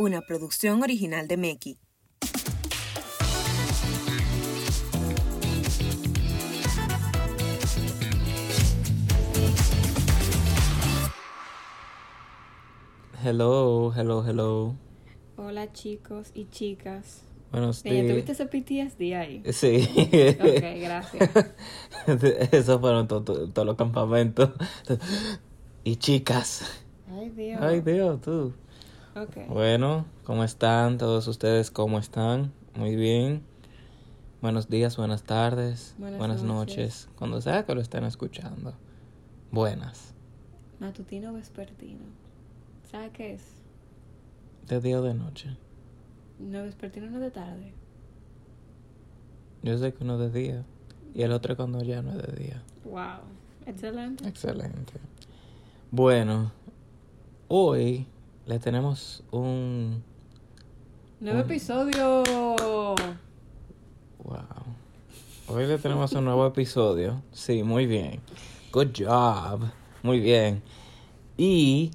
una producción original de Meki. Hello, hello, hello. Hola chicos y chicas. Buenos días. ¿tuviste ese PTSD ahí? Sí. Ok, gracias. Esos fueron to- to- todos los campamentos. Y chicas. Ay, Dios. Ay, Dios, tú. Bueno, ¿cómo están todos ustedes? ¿Cómo están? Muy bien. Buenos días, buenas tardes, Buenas buenas, noches. noches. Cuando sea que lo estén escuchando. Buenas. Matutino vespertino. ¿Sabes qué es? De día o de noche. No, vespertino no es de tarde. Yo sé que uno de día. Y el otro cuando ya no es de día. Wow. Excelente. Excelente. Bueno, hoy le tenemos un... Nuevo Un- episodio. Wow. Hoy le tenemos un nuevo episodio. Sí, muy bien. Good job. Muy bien. Y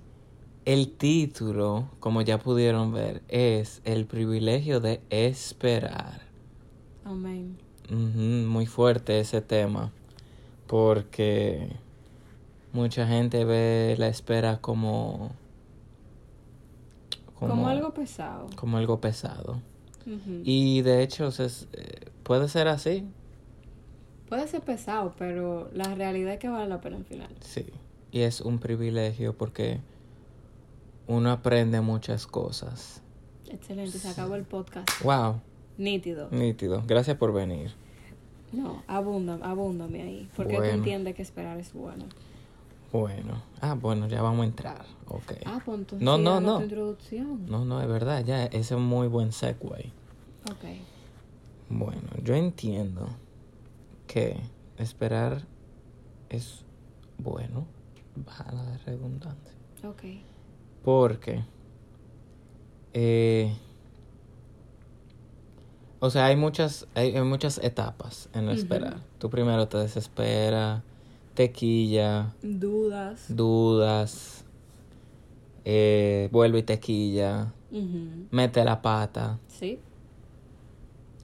el título, como ya pudieron ver, es El privilegio de esperar. Amén. Ujú, muy fuerte ese tema. Porque mucha gente ve la espera como... Como, algo pesado. como algo pesado. Y de hecho se- eh, puede ser así, Puede ser pesado, pero la realidad es que vale la pena al final. sí. Y es un privilegio porque uno aprende muchas cosas. Excelente. Se acabó el podcast. Wow, Nítido. nítido. Gracias por venir. No, abunda, abúndame ahí. Porque tú Bueno. entiendes que esperar es bueno. Bueno. Ah, bueno, ya vamos a entrar. Ok. Ah, pues entonces No, no, no. introducción. No, no, es verdad, ya. Ese es un muy buen segue. Ok. Bueno, yo entiendo que esperar es bueno. Baja la redundancia. Ok. Porque, eh, o sea, hay muchas, hay, hay muchas etapas en esperar. Tú primero te desesperas, te quilla, Dudas. dudas, eh, vuelve y te quilla, Ujú. mete la pata. Sí.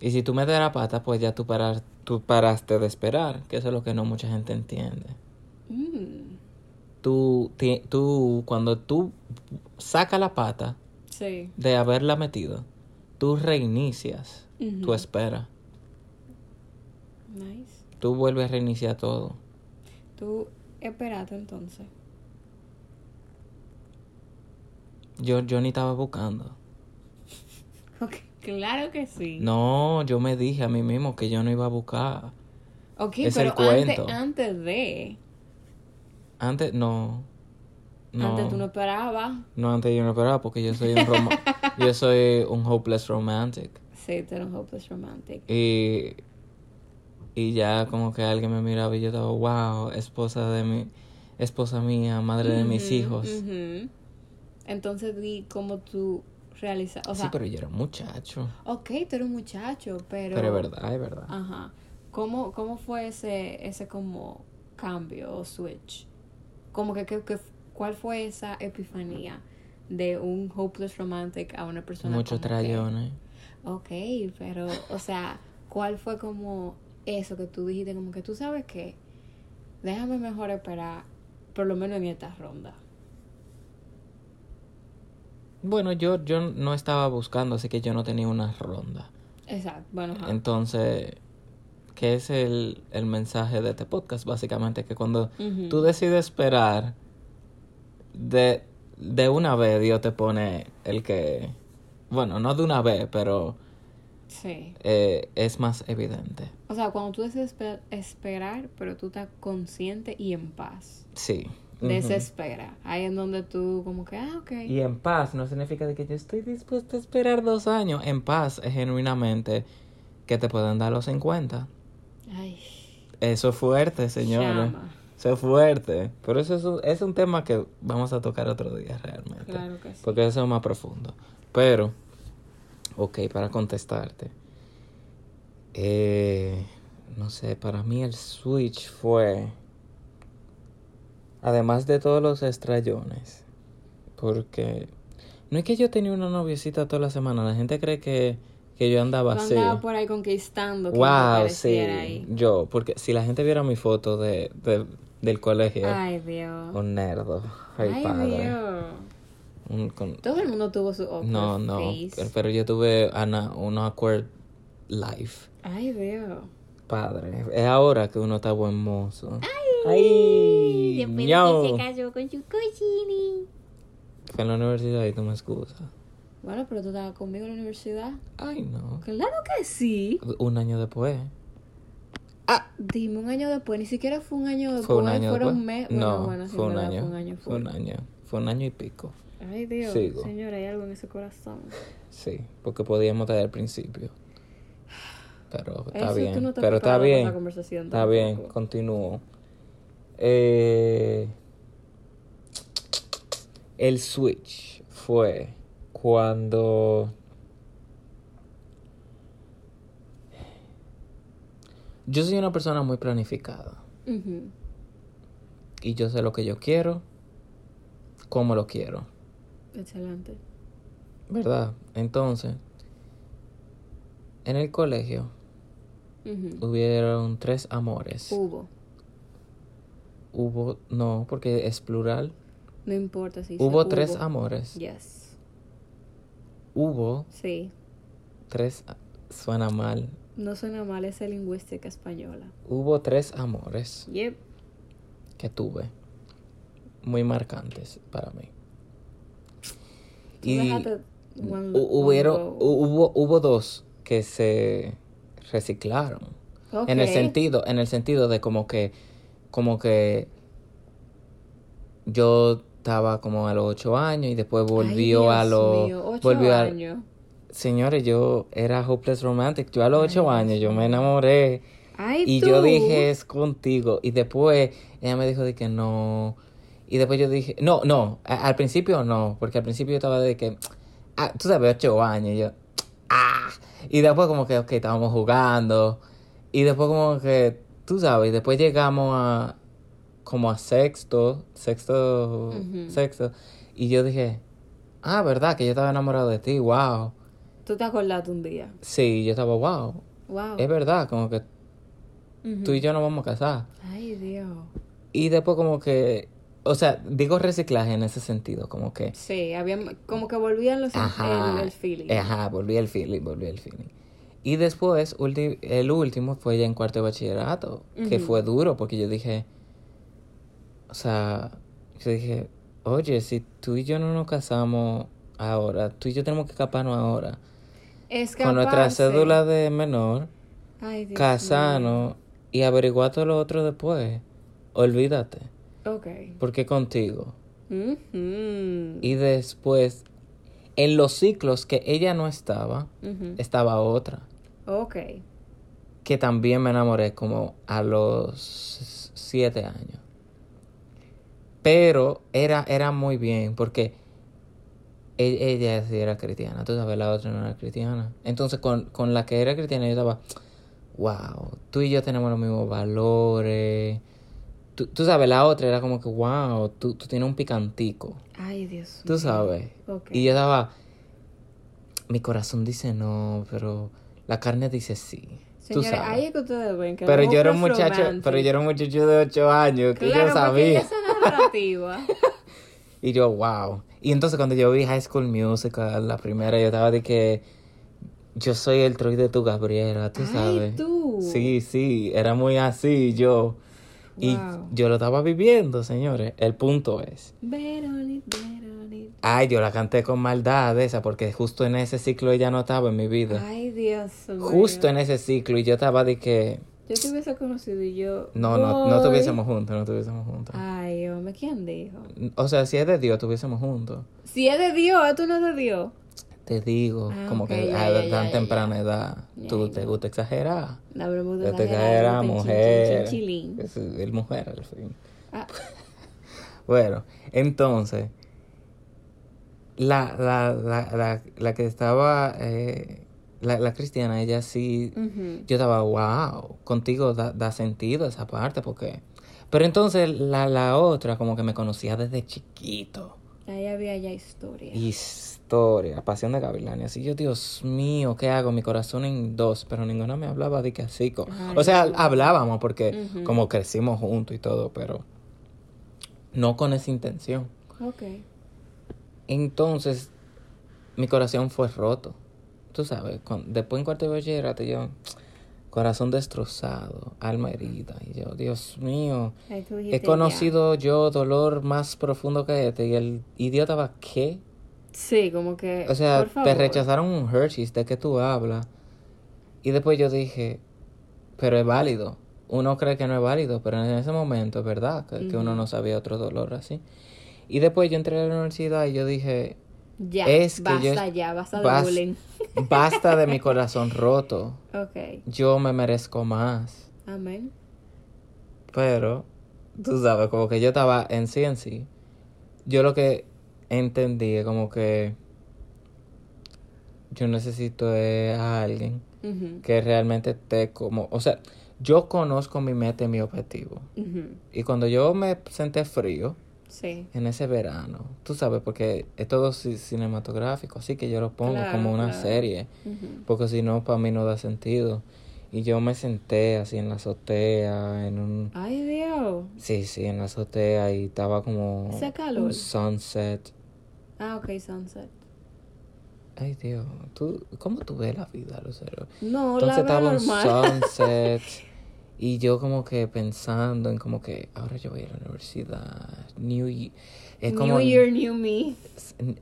Y si tú metes la pata, pues ya tú, parar, tú paraste de esperar, que eso es lo que no mucha gente entiende. Mm. Tú, ti- tú cuando tú sacas la pata, Sí. de haberla metido, tú reinicias Ujú. tu espera. Nice. Tú vuelves a reiniciar todo. Tú espérate entonces. Yo, yo ni estaba buscando. Ok. Claro que sí. No, yo me dije a mí mismo que yo no iba a buscar. Ok, es pero el cuento. Antes, antes de. Antes, no. No, Antes tú no esperabas. no, antes yo no esperaba porque yo soy un rom- yo soy un hopeless romantic. Sí, tú eres un hopeless romantic. Y, y ya como que alguien me miraba y yo estaba, wow, esposa de mi, esposa mía, madre de mis hijos. Entonces di cómo tú realizas. O sea, sí, pero yo era un muchacho. ok, tú eres un muchacho, pero. Pero es verdad, es verdad. Ajá. ¿Cómo, cómo fue ese, ese como cambio o switch? Como que, que, que- ¿cuál fue esa epifanía de un hopeless romantic a una persona Muchos como que- trayones. Ok, pero, o sea, ¿cuál fue como eso que tú dijiste? Como que tú sabes que déjame mejor esperar, por lo menos en esta ronda. Bueno, yo, yo no estaba buscando, así que yo no tenía una ronda. Exacto, bueno, ajá. Entonces, ¿qué es el, el mensaje de este podcast? Básicamente que cuando tú decides esperar, de, de una vez Dios te pone el que, bueno, no de una vez, pero Sí. eh, es más evidente. O sea, cuando tú espe- esperar, pero tú estás consciente y en paz. Sí. De esa Ujú. espera. Ahí en donde tú como que, ah, ok. Y en paz no significa de que yo estoy dispuesto a esperar dos años. En paz es genuinamente que te pueden dar los 50. Ay, Eso es fuerte, señores. Eso es fuerte. Pero eso es un, es un tema que vamos a tocar otro día realmente. claro que sí. Porque eso es más profundo. Pero, ok, para contestarte. Eh, no sé, para mí el switch fue... Además de todos los estrellones. Porque No es que yo tenía una noviecita toda la semana. La gente cree que, que yo andaba así. andabas por ahí conquistando. que Wow, sí. ahí. Yo, porque si la gente viera mi foto de, de- del colegio, Ay, Dios. un nerdo. Ay, Ay, padre. Dios. Un- con- Todo el mundo tuvo su awkward no, no. face. Pero, pero yo tuve una, un awkward life. Ay, Dios. Padre. Es ahora que uno está buen mozo. Ay. ño. casó con su cocini. Fue en la universidad y tú me excusas. Bueno, pero tú estabas conmigo en la universidad. Ay, no. Claro que sí. Un año después. Ah, dime un año después. Ni siquiera fue un año después. Fue un año Fueron después. no, bueno, sí, fue, un año, Fue un año. Fue un año. Fue un año y pico. Ay, Dios. Sigo. Señora, hay algo en ese corazón. Sí, porque podíamos estar al principio. Pero está Eso bien. no pero está bien. Está bien, continúo. Eh, el switch fue cuando yo soy una persona muy planificada y yo sé lo que yo quiero, cómo lo quiero, Excelente. ¿verdad? Entonces, en el colegio Ujú. hubieron tres amores. Hubo. Hubo, no, porque es plural. No importa si Hubo tres hubo. amores. Yes. Hubo Sí. tres, suena mal. No suena mal esa lingüística española. Hubo tres amores Yep. que tuve, muy marcantes para mí. Y one- hubieron, one hubo, hubo dos que se reciclaron. En el sentido, en el sentido de como que, como que yo estaba como a los ocho años y después volvió Ay, a los, mío, ocho volvió a- años. señores, yo era hopeless romantic, yo a los ocho años, yo me enamoré Ay, y tú. yo dije es contigo y después ella me dijo de que no y después yo dije, no, no, a- al principio no, porque al principio yo estaba de que, ah, tú sabes, ocho años, y yo, ah, y después como que, ok, estábamos jugando, y después como que, tú sabes, y después llegamos a, como a sexto, sexto, sexto, y yo dije, ah, verdad, que yo estaba enamorado de ti, wow, Tú te acordaste un día. sí, yo estaba, wow, Wow. es verdad, como que tú y yo nos vamos a casar. Ay, Dios. Y después como que, o sea, digo reciclaje en ese sentido, como que, Sí, había como que volvían los ajá, el, el feeling. ajá, volví el feeling, volví el feeling. Y después, ulti- el último fue ya en cuarto de bachillerato, que fue duro porque yo dije, o sea, yo dije, oye, si tú y yo no nos casamos ahora, tú y yo tenemos que escaparnos ahora. Con nuestra Escaparse. cédula de menor, Ay, casarnos y averiguar todo lo otro después. Olvídate. Ok. porque contigo. Y después, en los ciclos que ella no estaba, estaba otra. Ok. Que también me enamoré como a los siete años. Pero era, era muy bien porque e- ella sí era cristiana. Tú sabes, la otra no era cristiana. Entonces, con, con la que era cristiana, yo estaba, wow, tú y yo tenemos los mismos valores. Tú, tú sabes, la otra era como que, wow, tú, tú tienes un picantico. Ay, Dios Tú mío. sabes. Ok. Y yo estaba, mi corazón dice no, pero la carne dice sí. Tú Señores, sabes. ahí es que ustedes ven que Pero yo era un muchacho, pero yo era un muchacho de ocho años que claro, yo sabía. esa narrativa. Y yo, wow. Y entonces cuando yo vi High School Musical, la primera, yo estaba de que yo soy el Troy de tu Gabriela, tú Ay, sabes. tú. Sí, sí, era muy así yo. Y Wow. yo lo estaba viviendo, señores. El punto es, ay, yo la canté con maldad esa porque justo en ese ciclo ella no estaba en mi vida. Ay, Dios mío. Justo en ese ciclo y yo estaba de que Yo te hubiese conocido y yo. no, no, no voy. tuviésemos juntos, no tuviésemos juntos. Ay, hombre, ¿quién dijo? O sea, si es de Dios, tuviésemos juntos. Si es de Dios, esto no es de Dios. Te digo, Ah, como que ya, a ya, tan ya, temprana edad, tú te gusta exagerar. La Te exagerar, mujer. Chilín. Es el mujer, al fin. Ah, Bueno, entonces, la, la, la, la, la que estaba, eh, la, la cristiana, ella sí, yo estaba, wow, contigo da, da sentido esa parte, porque... Pero entonces la, la otra como que me conocía desde chiquito. Ahí había ya historia. Historia, Pasión de Gavilanes. Y yo, Dios mío, ¿qué hago? Mi corazón en dos, pero ninguna me hablaba de que así. o sea, hablábamos porque como crecimos juntos y todo, pero no con esa intención. Ok. Entonces, mi corazón fue roto. Tú sabes, cuan- después en cuarto de bachillerato, yo, corazón destrozado, alma herida. Y yo, Dios mío, he conocido yo dolor más profundo que este. Y el idiota va, ¿qué? Sí, como que. O sea, por favor. te rechazaron un Hershey's de que tú hablas. Y después yo dije, pero es válido. Uno cree que no es válido, pero en ese momento es verdad que, que uno no sabía otro dolor así. Y después yo entré a la universidad y yo dije, Ya. es que basta yo- ya, basta de bas- bullying. basta de mi corazón roto. Ok. Yo me merezco más. Amén. Pero, tú sabes, como que yo estaba en sí en sí. Yo lo que entendí como que yo necesito es a alguien que realmente esté como, o sea, yo conozco mi meta y mi objetivo. Y cuando yo me senté frío Sí. en ese verano, tú sabes, porque es todo ci- cinematográfico, así que yo lo pongo Claro, como una claro. serie, porque si no, para mí no da sentido. Y yo me senté así en la azotea, en un... Ay, Dios. Sí, sí, en la azotea y estaba como Ese calor. un sunset. Ah, ok, Sunset. Ay, Dios, ¿tú, ¿cómo tú ves la vida, Lucero? No, Entonces la estaba normal. sunset y yo como que pensando en como que ahora yo voy a la universidad. New Ye- Es como, New Year, New Me.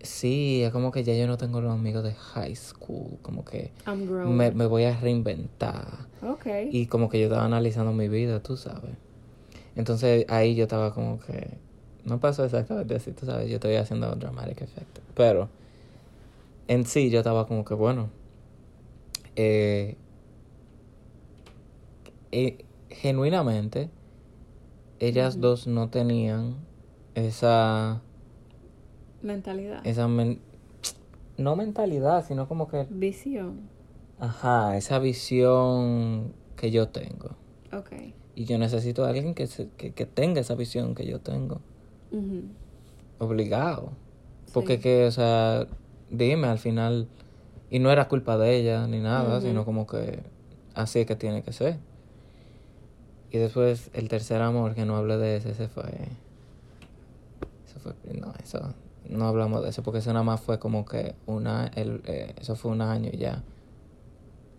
Sí, es como que ya yo no tengo los amigos de high school, como que I'm grown. me, me voy a reinventar. Ok. Y como que yo estaba analizando mi vida, tú sabes. Entonces ahí yo estaba como que... No pasó exactamente así, tú sabes. Yo estoy haciendo un dramatic effect. Pero en sí yo estaba como que, bueno... Eh, eh, genuinamente, ellas dos no tenían esa... Mentalidad. esa men- no mentalidad, sino como que... Visión. Ajá, esa visión que yo tengo. Ok. Y yo necesito a alguien que, se- que, que tenga esa visión que yo tengo. Obligado. Porque Sí. que, o sea, dime al final. Y no era culpa de ella ni nada, sino como que así es que tiene que ser. Y después el tercer amor, que no hablé de ese, ese fue. Eso fue. No, eso. No hablamos de eso, porque eso nada más fue como que una. El, eh, eso fue un año y ya.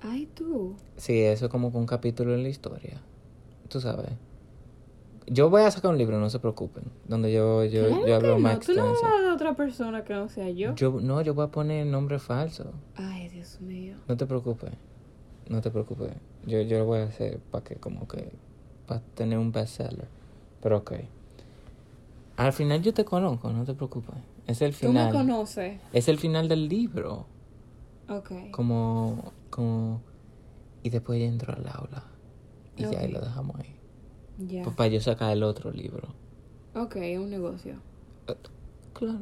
Ay, tú. Sí, eso es como que un capítulo en la historia. Tú sabes. Yo voy a sacar un libro, no se preocupen. Donde yo, yo, Claro yo hablo más no. Tú no extenso. hablas de otra persona que no sea yo. Yo, no, yo voy a poner nombre falso. Ay, Dios mío. No te preocupes. No te preocupes. Yo, yo lo voy a hacer para que como que... Para tener un bestseller. Pero ok. Al final yo te conozco, no te preocupes. Es el Tú me final. conoces. Es el final del libro. Ok. Como... como... Y después ella entró al aula. Y ya ahí lo dejamos ahí. Ya. Pues para yo sacar el otro libro. Ok, un negocio. Claro.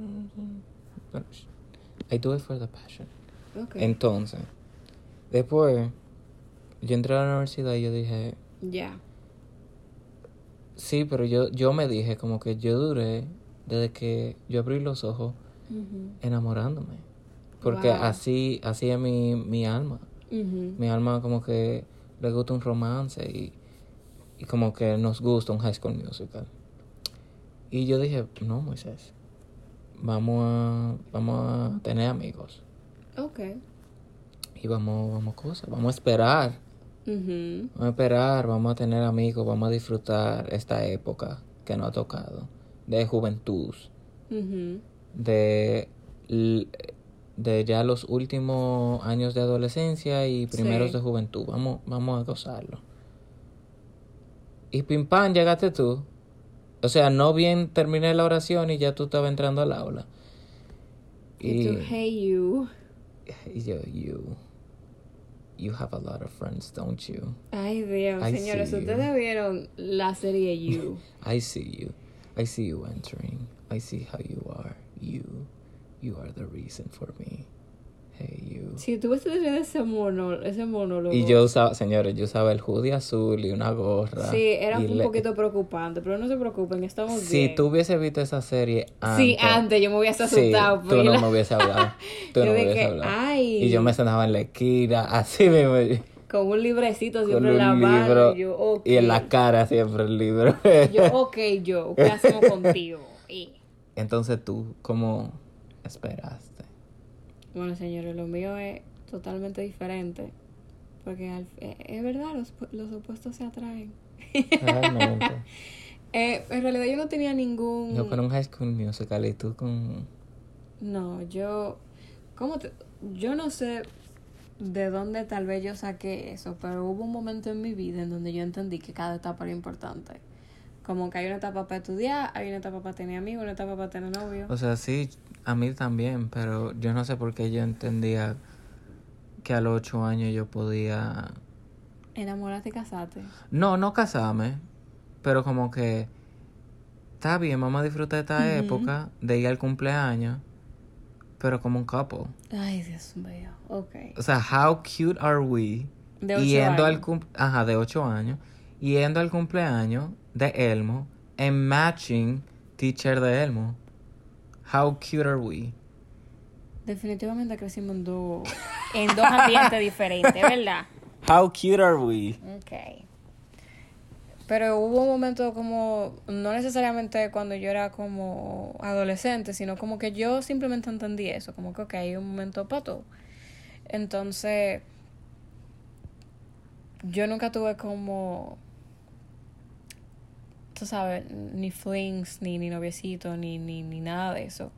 Pero, I do it for the passion. Ok. Entonces, después, yo entré a la universidad y yo dije, Ya. sí, pero yo, yo me dije como que yo duré desde que yo abrí los ojos Ujú. enamorándome. Porque Wow. así, así es mi, mi alma. Ujú. Mi alma como que le gusta un romance y, y como que nos gusta un high school musical. Y yo dije, no, Moisés, vamos a, vamos a tener amigos. Ok. Y vamos, vamos a cosas, vamos a esperar. Ujú. Vamos a esperar, vamos a tener amigos, vamos a disfrutar esta época que nos ha tocado. De juventud, Ujú. de, de ya los últimos años de adolescencia y primeros Sí. de juventud. Vamos, vamos a gozarlo. Y pim pam, llegaste tú. O sea, no bien terminé la oración y ya tú estabas entrando al aula. Y tú, hey you. y yo, you, you have a lot of friends, don't you? Ay, Dios, I señores, ustedes vieron la serie You. I see you. I see you entering. I see how you are. You. You are the reason for me Hey you. Si tú ves ese mono, ese monólogo. Y yo usaba, señores, yo usaba el hoodie azul y una gorra. Sí, era un le- poquito preocupante, pero no se preocupen, estamos Si bien. tú hubiese visto esa serie antes. Sí, antes yo me hubiese sí, asustado. tú pila. no me hubiese hablado. Tú Yo no me hubiese hablado. ay. Y yo me sentaba en la esquina, así mismo. Con un librecito Con siempre en la mano. libro. Y yo, ok. Y en la cara siempre el libro. Yo, ok, yo, ¿qué hacemos contigo? Y, Entonces tú, ¿cómo esperaste? Bueno, señores, lo mío es totalmente diferente. Porque al- eh, es verdad, los, los opuestos se atraen. Realmente. Eh, en realidad yo no tenía ningún... Yo con un High School Musical y tú con... No, yo... ¿Cómo te...? Yo no sé de dónde tal vez yo saqué eso, pero hubo un momento en mi vida en donde yo entendí que cada etapa era importante. Como que hay una etapa para estudiar, hay una etapa para tener amigos, una etapa para tener novio. O sea, sí, a mí también, pero yo no sé por qué yo entendía que a los ocho años yo podía... Enamorarte y casarte. No, no casarme, pero como que... Está bien, vamos a disfrutar esta época de ir al cumpleaños, pero como un couple. Ay, Dios mío. Ok. O sea, how cute are we? De ocho yendo al años. cum- Ajá, de ocho años. Yendo al cumpleaños de Elmo en matching teacher de Elmo. How cute are we? Definitivamente crecimos en dos, en dos ambientes diferentes, ¿verdad? How cute are we? Ok. Pero hubo un momento como, no necesariamente cuando yo era como adolescente, sino como que yo simplemente entendí eso, como que ok, hay un momento para todo. Entonces, yo nunca tuve como, tú sabes, ni flings, ni, ni noviecito, ni, ni, ni nada de eso.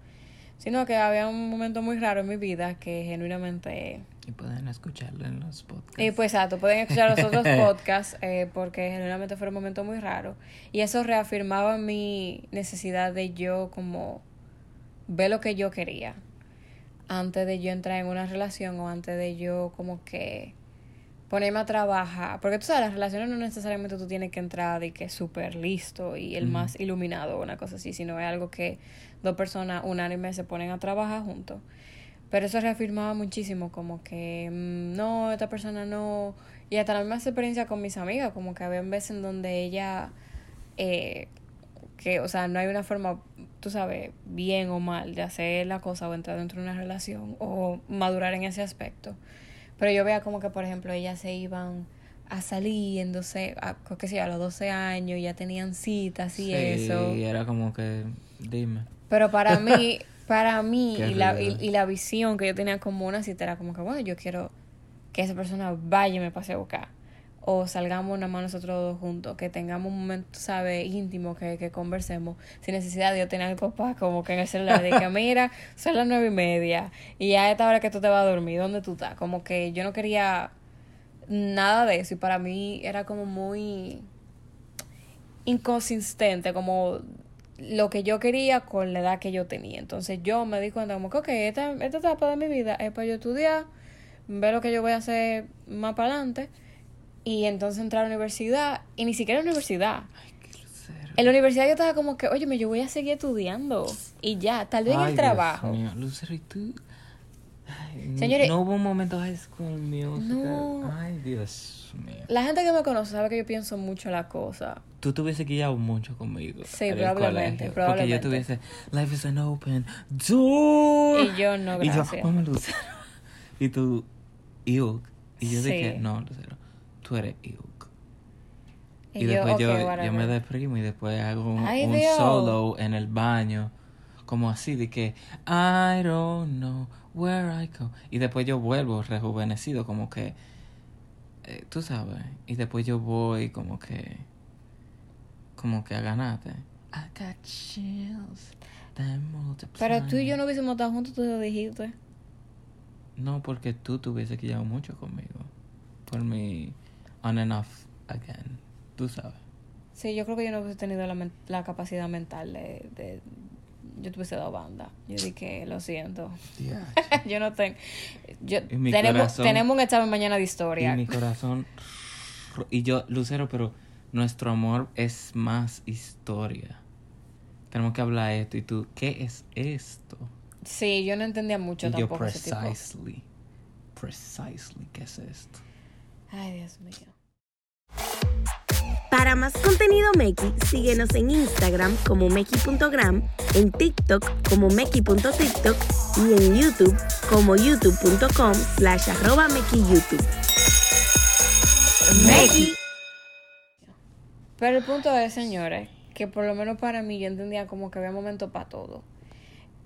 Sino que había un momento muy raro en mi vida que genuinamente... Y pueden escucharlo en los podcasts. Y pues exacto, pueden escuchar los otros podcasts eh, porque generalmente fue un momento muy raro. Y eso reafirmaba mi necesidad de yo como ver lo que yo quería antes de yo entrar en una relación o antes de yo como que ponerme a trabajar. Porque tú sabes, las relaciones no necesariamente tú tienes que entrar de que súper listo y el más iluminado o una cosa así, sino es algo que dos personas unánimes se ponen a trabajar juntos. Pero eso reafirmaba muchísimo, como que mm, no, esta persona no. Y hasta la misma experiencia con mis amigas, como que había veces en donde ella, eh, que, o sea, no hay una forma, tú sabes, bien o mal de hacer la cosa o entrar dentro de una relación o madurar en ese aspecto. Pero yo veía como que, por ejemplo, ellas se iban a salir en 12, a, qué sé yo, a los 12 años, ya tenían citas y sí, eso. y era como que, dime. Pero para mí, para mí, y la, y, y la visión que yo tenía como una cita era como que, bueno, yo quiero que esa persona vaya y me pase a buscar. O salgamos nada más nosotros dos juntos, que tengamos un momento, ¿sabes? Íntimo, que, que conversemos, sin necesidad de yo tener el papá como que en el celular, de que mira, son las nueve y media, y ya a esta hora que tú te vas a dormir, ¿dónde tú estás? Como que yo no quería nada de eso, y para mí era como muy inconsistente, como lo que yo quería con la edad que yo tenía. Entonces yo me di cuenta como que, ok, esta, esta etapa de mi vida es para yo estudiar, ver lo que yo voy a hacer más para adelante y entonces entrar a la universidad y ni siquiera a la universidad. Ay, qué lucero. En la universidad yo estaba como que, oye, yo voy a seguir estudiando y ya, tal vez en el Dios trabajo. mío, Lucero, ¿y tú? Ay, Señores- no hubo un momento High School Musical. No. Ay, Dios mío. La gente que me conoce sabe que yo pienso mucho la cosa. Tú te hubiese guiado mucho conmigo. Sí, probablemente, colegio, probablemente. Porque yo tuviese, life is an open door. Y yo no, Y yo, gracias. Lucero. Y tú, Iuk. Y yo Sí. dije, no, Lucero, tú eres Iuk. Y, Y, después ok, yo, yo me deprimo y después hago un, Ay, un solo en el baño. Como así, de que, I don't know where I go. Y después yo vuelvo rejuvenecido, como que, eh, tú sabes. Y después yo voy como que, como que a ganarte. I got chills. Pero tú y yo no hubiésemos estado juntos, tú lo dijiste. No, porque tú te hubiese quedado mucho conmigo. Por mi on and off again. Tú sabes. Sí, yo creo que yo no hubiese tenido la, men- la capacidad mental de, de... Yo te hubiese dado banda. Yo dije, lo siento. yo no tengo... Yo, Y tenemos, corazón- tenemos un examen mañana de Y historia. mi corazón. Y yo, Lucero, pero nuestro amor es más historia. Tenemos que hablar de esto. Y tú, ¿qué es esto? Sí, yo no entendía mucho Y yo tampoco ese tipo. precisely, precisely, ¿qué es esto? Ay, Dios mío. Para más contenido Meki, síguenos en Instagram como Meki.gram, en TikTok como Meki.tiktok y en YouTube como youtube.com slash arroba Meki YouTube. Meki. Pero el punto es, señores, que por lo menos para mí yo entendía como que había momento para todo.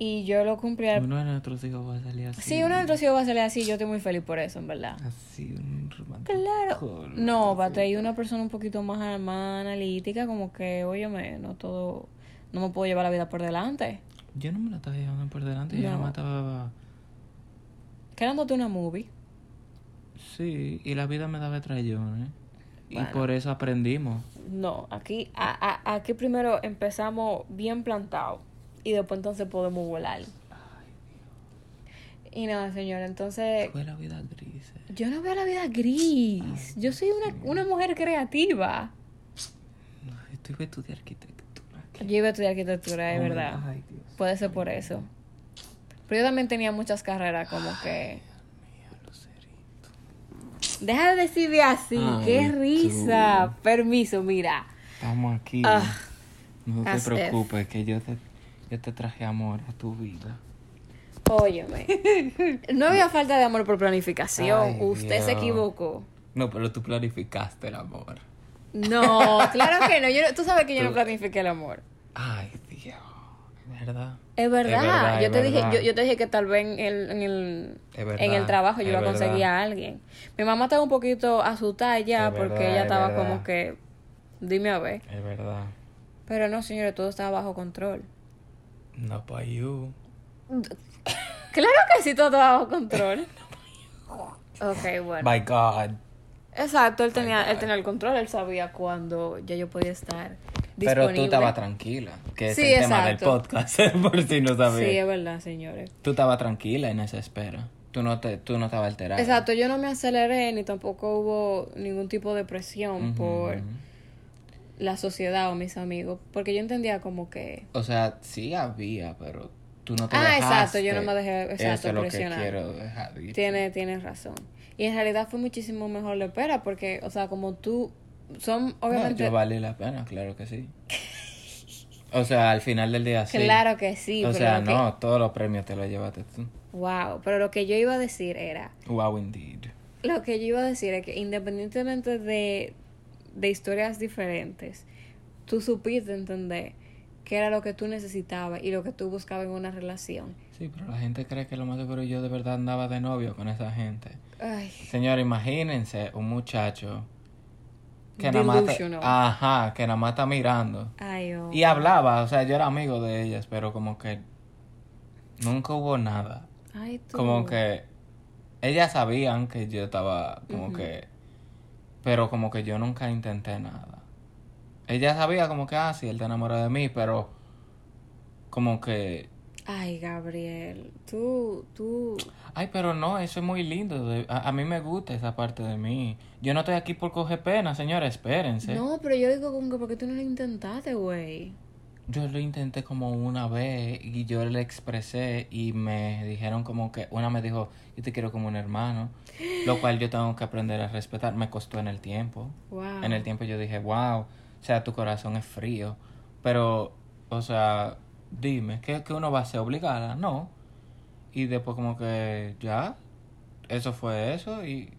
Y yo lo cumplía. Uno de nuestros hijos va a salir así. Sí, uno de nuestros hijos va a salir así, yo estoy muy feliz por eso, en verdad. Así, un romántico. Claro. No, para traer una persona un poquito más, más analítica, como que, óyeme, no todo, no me puedo llevar la vida por delante. Yo no me la estaba llevando por delante, yo No. no me estaba... Quedándote una movie. Sí, y la vida me daba traiciones. Y Bueno. por eso aprendimos. No, aquí, a- a- aquí primero empezamos bien plantado y después entonces podemos volar. Y nada, señora, entonces Fue la vida gris. eh. yo no veo la vida gris. Yo soy una, una mujer creativa. Ay, Estoy a estudiar arquitectura. Yo iba a estudiar arquitectura, es Oh verdad. Ay, Dios. Puede ser por eso. Pero yo también tenía muchas carreras como que... Deja de decirme así, Ay, qué tú. risa. Permiso, mira. Estamos aquí. Ah, no te if. preocupes, que yo te, yo te traje amor a tu vida. Óyeme. No había falta de amor por planificación. Ay, Usted se equivocó. No, pero tú planificaste el amor. No, claro que no. Yo, tú sabes que yo no planifiqué el amor. Ay, Dios. Es verdad. Es verdad. Es verdad, yo es te dije, yo, yo te dije que tal vez en el, en el, Es verdad, en el trabajo yo iba a conseguir a alguien. Mi mamá estaba un poquito asustada ya porque ella es estaba como que, dime a ver. Es verdad. Pero no, señores, todo estaba bajo control. No para you. Claro que sí, todo bajo control. Ok, bueno. By God. Exacto, él tenía, él tenía el control, él sabía cuándo ya yo podía estar disponible. Pero tú estabas tranquila. Que es Sí, el tema del exacto. podcast, por si no sabías. Sí, es verdad, señores. Tú estabas tranquila en esa espera. Tú no, te, tú no estabas alterada. Exacto, yo no me aceleré ni tampoco hubo ningún tipo de presión Ujú, por ujú. La sociedad o mis amigos, porque yo entendía como que... O sea, sí había, pero tú no te Ah, dejaste. exacto, yo no me dejé, exacto, Eso es lo presionar. que quiero dejar dicho. Tiene, tienes razón. Y en realidad fue muchísimo mejor la espera, porque, o sea, como tú, son No, obviamente... yo vale la pena, claro que sí. O sea, al final del día sí. Claro que sí, O pero sea, lo que- no, todos los premios te los llevaste tú. Wow, pero lo que yo iba a decir era... Wow, indeed. Lo que yo iba a decir es que independientemente de, de historias diferentes, tú supiste entender qué era lo que tú necesitabas y lo que tú buscabas en una relación. Sí, pero la gente cree que lo más seguro yo de verdad andaba de novio con esa gente. Ay, Señor, imagínense un muchacho que nada más... Ajá, que nada más está mirando. ay, oh. Y hablaba, o sea, yo era amigo de ellas, pero como que nunca hubo nada. Ay, tú. Como que ellas sabían que yo estaba como que... Pero como que yo nunca intenté nada. Ella sabía como que, ah, sí, él te enamoró de mí, pero como que... Ay, Gabriel, tú, tú... Ay, pero no, eso es muy lindo. a, a mí me gusta esa parte de mí. Yo no estoy aquí por coger pena, señores, espérense. No, pero yo digo como que porque tú no lo intentaste, güey. Yo lo intenté como una vez y yo le expresé y me dijeron como que una me dijo, yo te quiero como un hermano, lo cual yo tengo que aprender a respetar. Me costó en el tiempo. Wow. En el tiempo yo dije, wow, o sea, tu corazón es frío. Pero, o sea, dime, ¿qué, qué uno va a hacer? ¿Obligada? No. Y después como que ya, eso fue eso y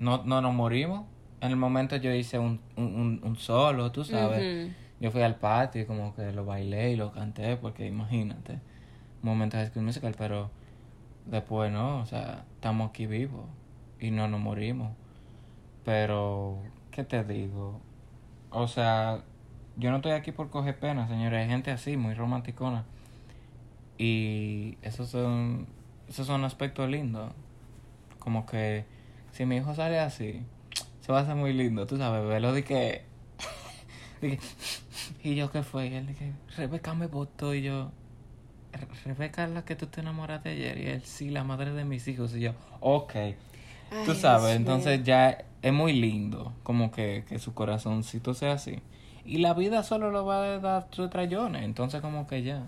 no, no nos morimos. En el momento yo hice un, un, un- solo, tú sabes. Ujú. Yo fui al patio y como que lo bailé y lo canté porque imagínate, un momento de School Musical, pero después no, o sea, estamos aquí vivos y no nos morimos. Pero, ¿qué te digo? O sea, yo no estoy aquí por coger pena, señores, hay gente así, muy romanticona. Y esos son, esos son aspectos lindos. Como que si mi hijo sale así, se va a hacer muy lindo, tú sabes, que... de que- y yo, ¿qué fue? Y él dije, Rebeca me votó y yo... "Re- Rebeca es la que tú te enamoraste ayer y él, sí, la madre de mis hijos. Y yo, ok. Tú Ay, sabes, Dios entonces ya es muy lindo como que, que su corazoncito sea así. Y la vida solo lo va a dar sus trayones, entonces como que ya.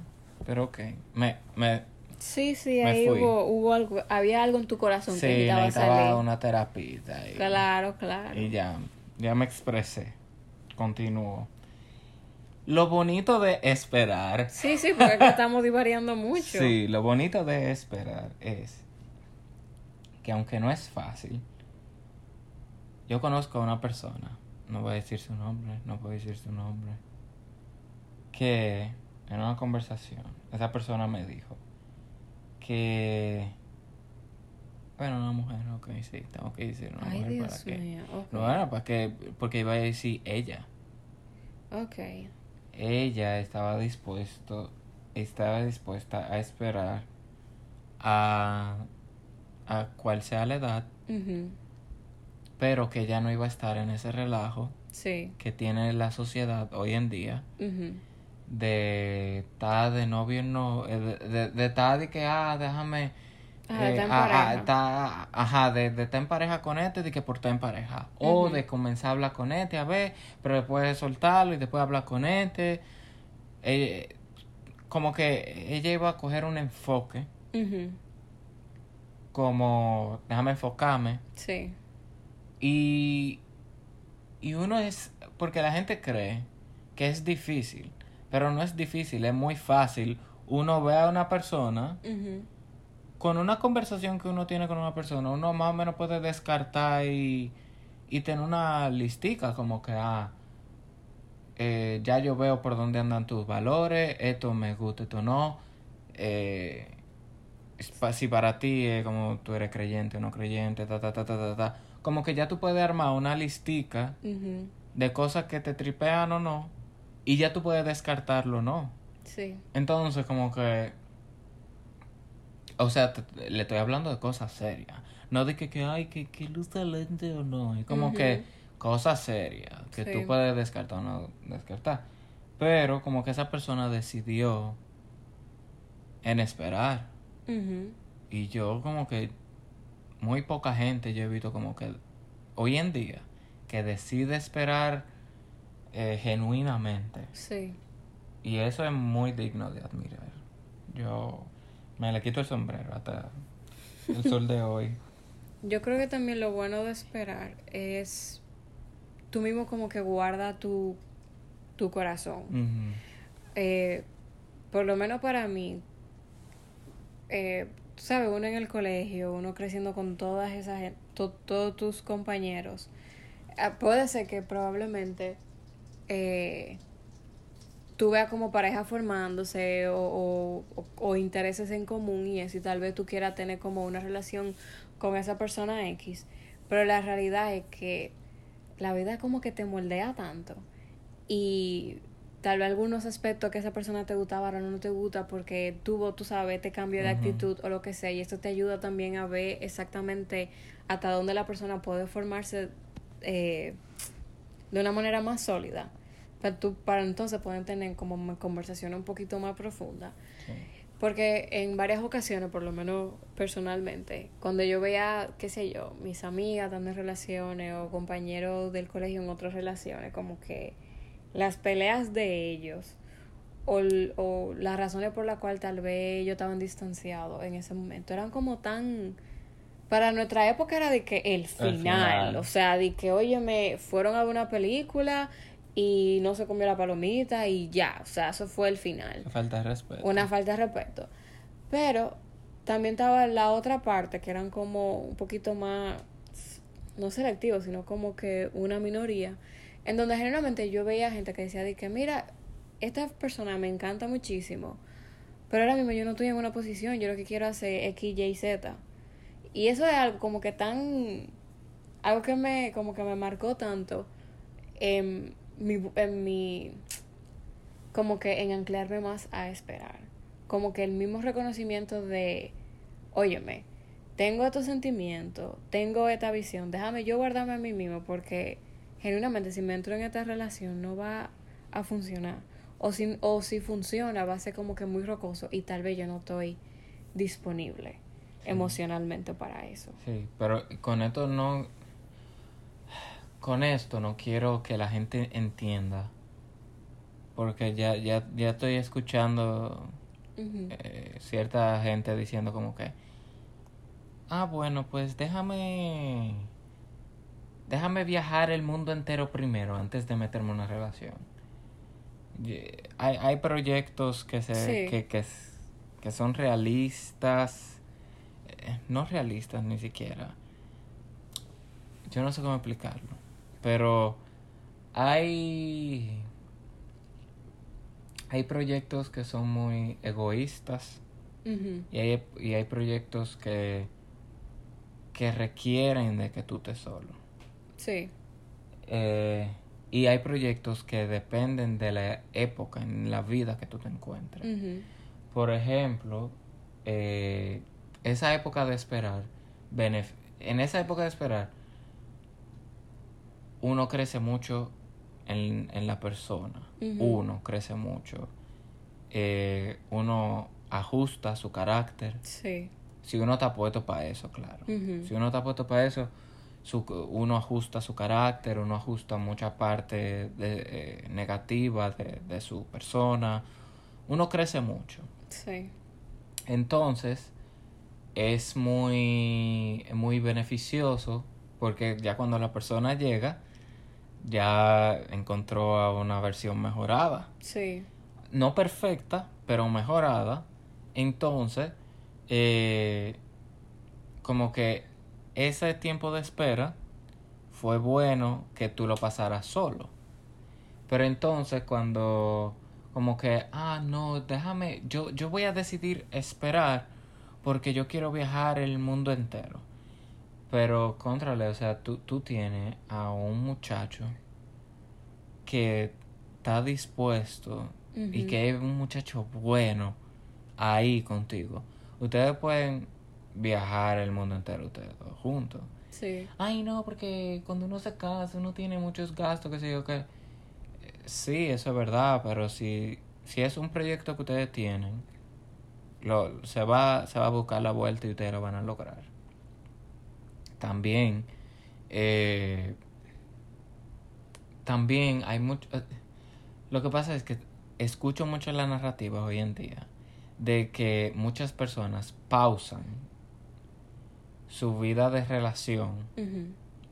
Pero ok, me, me, Sí, sí, Me ahí fui. hubo, hubo algo, había algo en tu corazón Sí, que necesitaba necesitaba salir. una terapia. Y, Claro, claro. y ya, ya me expresé. Continúo. Lo bonito de esperar. Sí, sí, porque acá estamos divariando mucho. Sí, lo bonito de esperar es que aunque no es fácil, yo conozco a una persona, no voy a decir su nombre, no a decir su nombre, que en una conversación, esa persona me dijo que, bueno, una mujer, ok, sí, tengo que decir una Ay, mujer para Dios que... mío. ok. No, bueno, para que, porque iba a decir ella. Ok. Ella estaba dispuesto estaba dispuesta a esperar a a cual sea la edad pero que ya no iba a estar en ese relajo Sí. que tiene la sociedad hoy en día de estar de novio no eh, de, de, de de que ah déjame De eh, estar en pareja. está- ajá, de, de estar en pareja con este, de que por estar en pareja. O de comenzar a hablar con este, a ver, pero después soltarlo y después hablar con este. Eh, como que ella iba a coger un enfoque, como déjame enfocarme. Sí. Y, y uno es, porque la gente cree que es difícil, pero no es difícil, es muy fácil. Uno ve a una persona. Con una conversación que uno tiene con una persona, uno más o menos puede descartar y, y tener una listica como que, ah, eh, ya yo veo por dónde andan tus valores, esto me gusta, esto no. Eh, si para ti es como tú eres creyente o no creyente, ta, ta, ta, ta, ta, ta. Como que ya tú puedes armar una listica de cosas que te tripean o no, y ya tú puedes descartarlo o no. Sí. Entonces, como que. O sea, te- le estoy hablando de cosas serias. No de que, que ay, que, que luz talente o no. Es como que cosas serias que Sí. tú puedes descartar o no descartar. Pero, como que esa persona decidió en esperar. Y yo, como que. Muy poca gente yo he visto, como que. Hoy en día, que decide esperar eh, genuinamente. Sí. Y eso es muy digno de admirar. Yo me le quito el sombrero hasta el sol de hoy. Yo creo que también lo bueno de esperar es tú mismo como que guarda tu, tu corazón. Eh, por lo menos para mí, eh, tú sabes, uno en el colegio, uno creciendo con todas esas, to- todos tus compañeros, ah, puede ser que probablemente eh, tú veas como pareja formándose o, o, intereses en común y eso, y tal vez tú quieras tener como una relación con esa persona X, pero la realidad es que la vida como que te moldea tanto. Y tal vez algunos aspectos que esa persona te gustaba ahora no te gusta porque tuvo, tú sabes, este cambio de actitud o lo que sea y esto te ayuda también a ver exactamente hasta dónde la persona puede formarse eh, de una manera más sólida para, tú, para entonces poder tener como una conversación un poquito más profunda Sí. porque en varias ocasiones, por lo menos personalmente, cuando yo veía, qué sé yo, mis amigas dando relaciones o compañeros del colegio en otras relaciones, como que las peleas de ellos o, o las razones por las cuales tal vez ellos estaban distanciados en ese momento eran como tan... Para nuestra época era de que el final, final. o sea, de que, oye, me fueron a una película y no se comió la palomita y ya, o sea, eso fue el final Falta de respeto. una falta de respeto. Pero también estaba la otra parte, que eran como un poquito más, no selectivos, sino como que una minoría, en donde generalmente yo veía gente que decía de que, mira, esta persona me encanta muchísimo, pero ahora mismo yo no estoy en una posición, yo lo que quiero hacer es X, Y, Z. Y eso es algo como que tan, algo que me, como que me marcó tanto en mi, en mi como que en anclarme más a esperar. Como que el mismo reconocimiento de, óyeme, tengo estos sentimientos, tengo esta visión, déjame yo guardarme a mí mismo porque genuinamente si me entro en esta relación no va a funcionar. O si, o si funciona va a ser como que muy rocoso y tal vez yo no estoy disponible emocionalmente para eso. Sí, pero con esto no. Con esto no quiero que la gente entienda. Porque ya, ya, ya estoy escuchando eh, cierta gente diciendo como que, ah, bueno, pues déjame, déjame viajar el mundo entero primero antes de meterme en una relación. Hay, hay proyectos que, se, Sí. que, que, que son realistas, eh, no realistas ni siquiera. Yo no sé cómo explicarlo, pero hay hay proyectos que son muy egoístas y hay, y hay proyectos que, que requieren de que tú estés solo. Sí. Eh, y hay proyectos que dependen de la época en la vida que tú te encuentres. Por ejemplo, eh, esa época de esperar, en esa época de esperar, uno crece mucho en, en la persona. Uno crece mucho. Eh, uno ajusta su carácter. Sí. Si uno está puesto para eso, claro. Si uno está puesto para eso, su, uno ajusta su carácter, uno ajusta mucha parte de, eh, negativa de, de su persona. Uno crece mucho. Sí. Entonces, es muy, muy beneficioso porque ya cuando la persona llega, ya encontró a una versión mejorada. Sí. No perfecta, pero mejorada. Entonces, eh, como que ese tiempo de espera fue bueno que tú lo pasaras solo. Pero entonces cuando como que, ah, no, déjame, yo, yo voy a decidir esperar porque yo quiero viajar el mundo entero. Pero, contrale, o sea, tú, tú tienes a un muchacho que está dispuesto y que es un muchacho bueno ahí contigo. Ustedes pueden viajar el mundo entero ustedes dos juntos. Sí. Ay, no, porque cuando uno se casa uno tiene muchos gastos, que sé yo, que... Eh, Sí, eso es verdad, pero si, si es un proyecto que ustedes tienen, lo, se, va, se va a buscar la vuelta y ustedes lo van a lograr. También, eh, también hay mucho... eh, Lo que pasa es que escucho mucho la narrativa hoy en día de que muchas personas pausan su vida de relación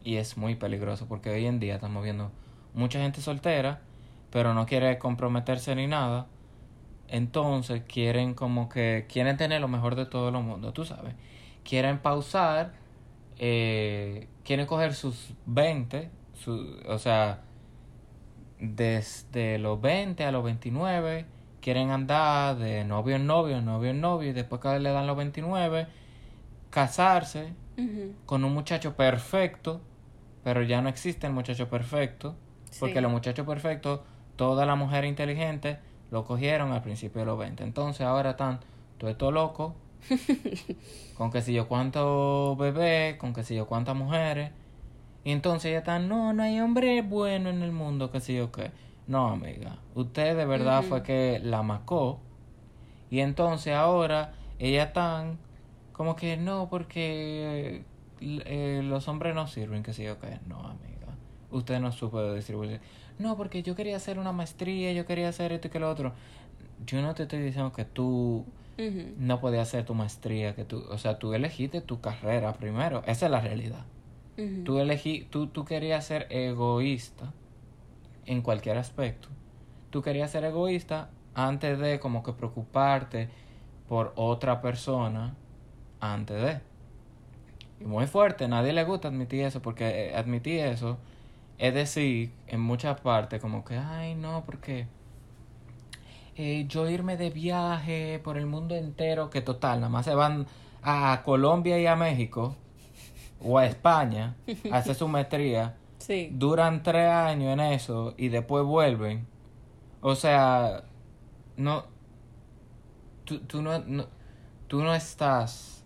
y es muy peligroso porque hoy en día estamos viendo mucha gente soltera pero no quiere comprometerse ni nada. Entonces quieren como que quieren tener lo mejor de todo el mundo tú sabes. Quieren pausar eh, quieren coger sus 20 su, o sea desde los 20 a los 29 quieren andar de novio en novio novio en novio y después que le dan los 29 casarse con un muchacho perfecto, pero ya no existe el muchacho perfecto, porque los muchachos perfectos, todas las mujeres inteligentes lo cogieron al principio de los 20. Entonces ahora están todo esto loco, con que si yo cuántos bebés, con que si yo cuántas mujeres, y entonces ya están, no, no hay hombre bueno en el mundo, que si yo qué. No, amiga, usted de verdad fue que la macó, y entonces ahora ellas están como que no, porque eh, los hombres no sirven, que si yo qué. No, amiga. Usted no supo distribuir. No, porque yo quería hacer una maestría, yo quería hacer esto y que lo otro. Yo no te estoy diciendo que tú No podías hacer tu maestría, que tú, o sea, tú elegiste tu carrera primero. Esa es la realidad. Tú elegí, tú, tú querías ser egoísta en cualquier aspecto. Tú querías ser egoísta antes de como que preocuparte por otra persona antes de. Y muy fuerte, nadie le gusta admitir eso porque eh, admitir eso es decir en muchas partes como que, ay no, porque eh, yo irme de viaje por el mundo entero, que total, nada más se van a Colombia y a México o a España a hacer su maestría, Sí. duran tres años en eso y después vuelven. O sea, no, tú, tú no, no- tú no estás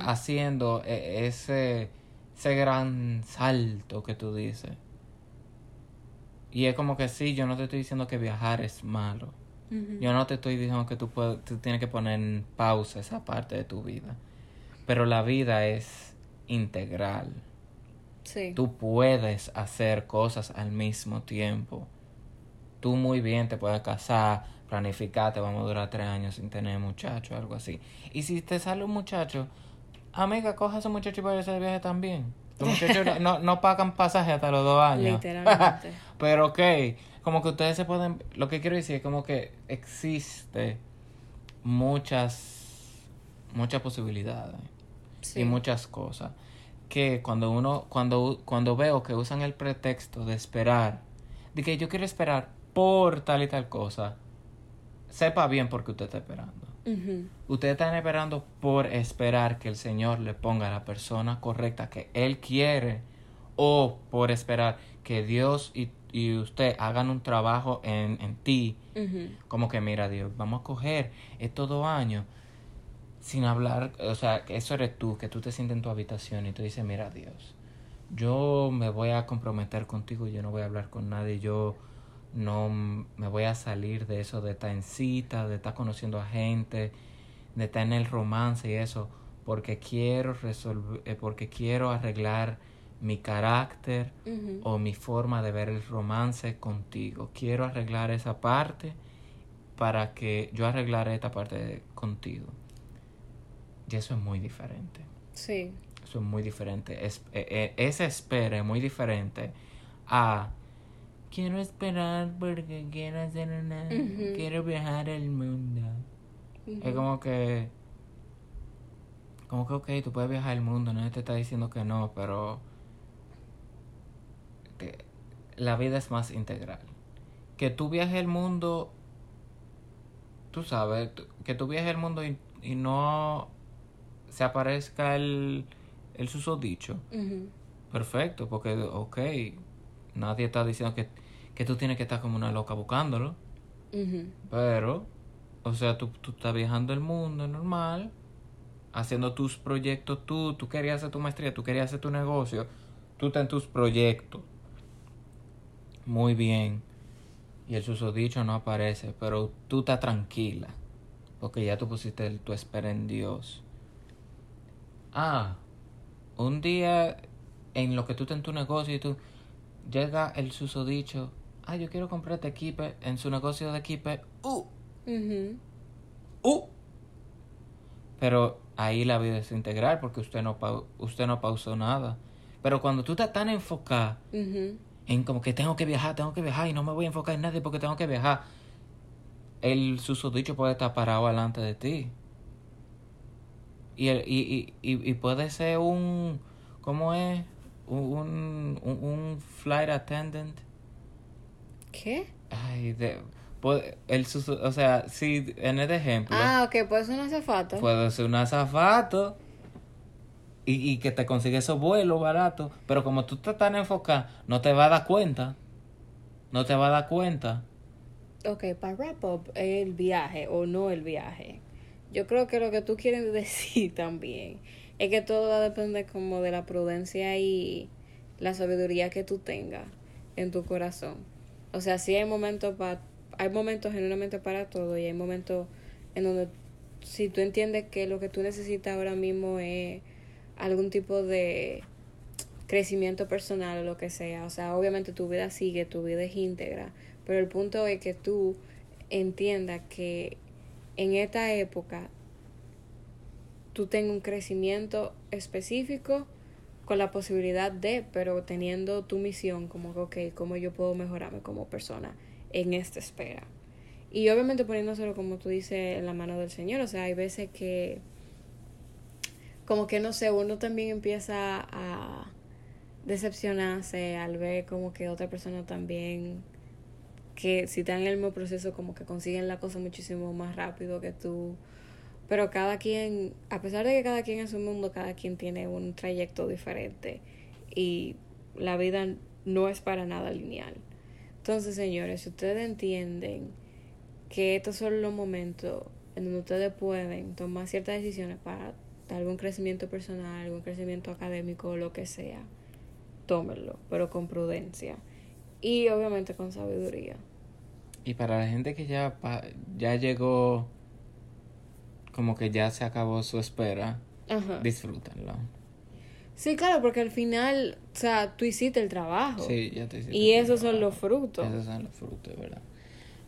haciendo e- ese, ese gran salto que tú dices. Y es como que sí, yo no te estoy diciendo que viajar es malo. Yo no te estoy diciendo que tú, puedes, tú tienes que poner en pausa esa parte de tu vida. Pero la vida es integral. Sí. Tú puedes hacer cosas al mismo tiempo. Tú muy bien te puedes casar, planificate, vamos a durar tres años sin tener muchacho, algo así. Y si te sale un muchacho, amiga, coja a ese muchacho y vaya de viaje también. Los muchachos no, no pagan pasaje hasta los dos años. Literalmente. Pero ok, como que ustedes se pueden... Lo que quiero decir es como que existe muchas, muchas posibilidades Sí. y muchas cosas que cuando uno cuando cuando veo que usan el pretexto de esperar de que yo quiero esperar por tal y tal cosa sepa bien por qué usted está esperando Ujú. ustedes están esperando por esperar que el Señor le ponga a la persona correcta que Él quiere o por esperar que Dios y, y usted hagan un trabajo en, en ti. Como que mira Dios, vamos a coger estos dos años sin hablar, o sea, que eso eres tú, que tú te sientes en tu habitación y tú dices, mira Dios, yo me voy a comprometer contigo, yo no voy a hablar con nadie, yo no me voy a salir de eso, de estar en cita, de estar conociendo a gente, de estar en el romance y eso, porque quiero resolver, eh, porque quiero arreglar mi carácter, o mi forma de ver el romance contigo. Quiero arreglar esa parte para que yo arreglaré esta parte de- contigo. Y eso es muy diferente. Sí. Eso es muy diferente. Es, eh, eh, esa espera es muy diferente a quiero esperar porque quiero hacer una quiero viajar el mundo. Es como que como que ok, tú puedes viajar el mundo, nadie te está diciendo que no, pero la vida es más integral. Que tú viajes el mundo, tú sabes, que tú viajes el mundo y, y no se aparezca el, el susodicho. Perfecto, porque ok, nadie está diciendo que, que tú tienes que estar como una loca buscándolo. Pero, o sea, tú, tú estás viajando el mundo normal, haciendo tus proyectos tú, tú querías hacer tu maestría, tú querías hacer tu negocio, tú estás en tus proyectos. Muy bien. Y el susodicho no aparece, pero tú estás tranquila, porque ya tú pusiste el- tu espera en Dios. Ah, un día en lo que tú estás en tu negocio y tú llega el susodicho, ah, yo quiero comprarte equipo en su negocio de equipo, uh, Ujú. uh. Pero ahí la vida es integral porque usted no usted no pausó nada. Pero cuando tú estás tan enfocada Ujú. En como que tengo que viajar, tengo que viajar y no me voy a enfocar en nadie porque tengo que viajar, el susodicho puede estar parado delante de ti. Y, el, y, y, y, y puede ser un, ¿cómo es? Un, un, un flight attendant. ¿Qué? Ay, de, puede- el o sea, si en este ejemplo, Ah, ok, eso no hace falta. puede ser un azafato y, y que te consigue esos vuelos baratos, pero como tú estás tan enfocado, no te vas a dar cuenta. No te vas a dar cuenta. Ok, para wrap up el viaje o no el viaje. Yo creo que lo que tú quieres decir también es que todo va a depender como de la prudencia y la sabiduría que tú tengas en tu corazón. O sea, sí hay momentos para hay momentos genuinamente para todo y hay momentos en donde si tú entiendes que lo que tú necesitas ahora mismo es algún tipo de crecimiento personal o lo que sea. O sea, obviamente tu vida sigue, tu vida es íntegra, pero el punto es que tú entiendas que en esta época tú tengas un crecimiento específico con la posibilidad de, pero teniendo tu misión como que, ¿cómo yo puedo mejorarme como persona en esta espera? Y obviamente poniéndoselo como tú dices en la mano del Señor, o sea, hay veces que como que no sé, uno también empieza a decepcionarse al ver como que otra persona también que si están en el mismo proceso como que consiguen la cosa muchísimo más rápido que tú. Pero cada quien a pesar de que cada quien es un mundo cada quien tiene un trayecto diferente y la vida no es para nada lineal. Entonces señores si ustedes entienden que estos son los momentos en donde ustedes pueden tomar ciertas decisiones para algún crecimiento personal, algún crecimiento académico, lo que sea, tómenlo, pero con prudencia y obviamente con sabiduría. Y para la gente que ya, pa- ya llegó, como que ya se acabó su espera, Ajá. disfrútenlo. Sí, claro, porque al final, o sea, tú hiciste el trabajo. Sí, ya te hiciste y esos son los frutos. Esos son los frutos, ¿verdad?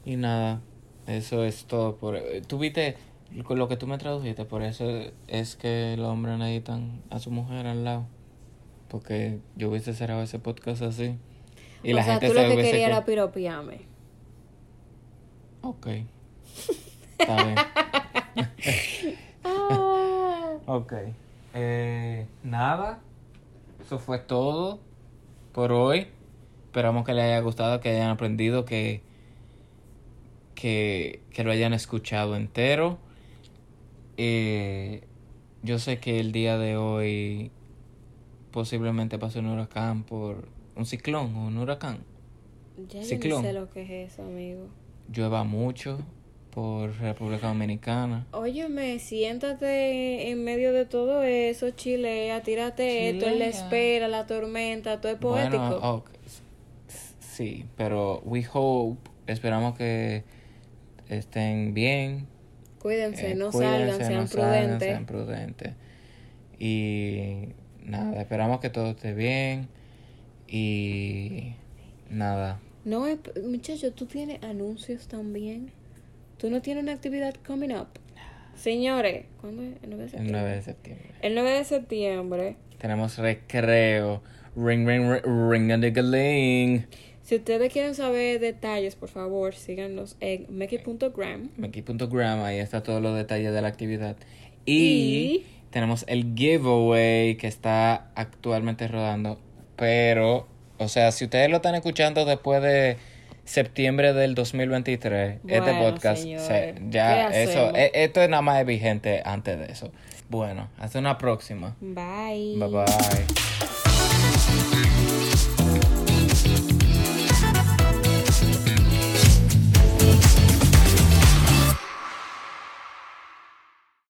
Y nada, Eso es todo por... Tú viste con lo que tú me tradujiste, por eso es que los hombres necesitan a su mujer al lado. Porque yo hubiese cerrado ese podcast así. Y o la sea, gente tú lo que hubiese querías que- era piropiarme. Ok. Está bien. Ah. Ok. Eh, nada. Eso fue todo por hoy. Esperamos que les haya gustado, que hayan aprendido, que, que, que lo hayan escuchado entero. Eh, yo sé que el día de hoy posiblemente pase un huracán por un ciclón o un huracán. Ya yo Ciclón. no sé lo que es eso, amigo. Llueva mucho por República Dominicana. Óyeme, siéntate en medio de todo eso, chilea, tírate esto, en la Chilea. espera, la tormenta, todo es poético. Bueno, sí, pero we hope, esperamos que estén bien. Cuídense, eh, no cuídense, salgan, sean no salgan, prudentes. sean prudentes. Y nada, esperamos que todo esté bien. Y nada, No, es- muchacho, tú tienes anuncios también. Tú no tienes una actividad coming up. Señores, ¿cuándo es? El 9 de el septiembre. 9 de septiembre. El 9 de septiembre. Tenemos recreo. Ring, ring, ring, ring, and the ling. Si ustedes quieren saber detalles, por favor, síganos en meki.gram. Meki.gram, ahí está todos los detalles de la actividad. Y, Y- tenemos el giveaway que está actualmente rodando. Pero, o sea, si ustedes lo están escuchando después de septiembre del 2023, este podcast, se- ¿qué ya, eso, e- esto es nada más vigente antes de eso. Bueno, hasta una próxima. Bye. Bye bye.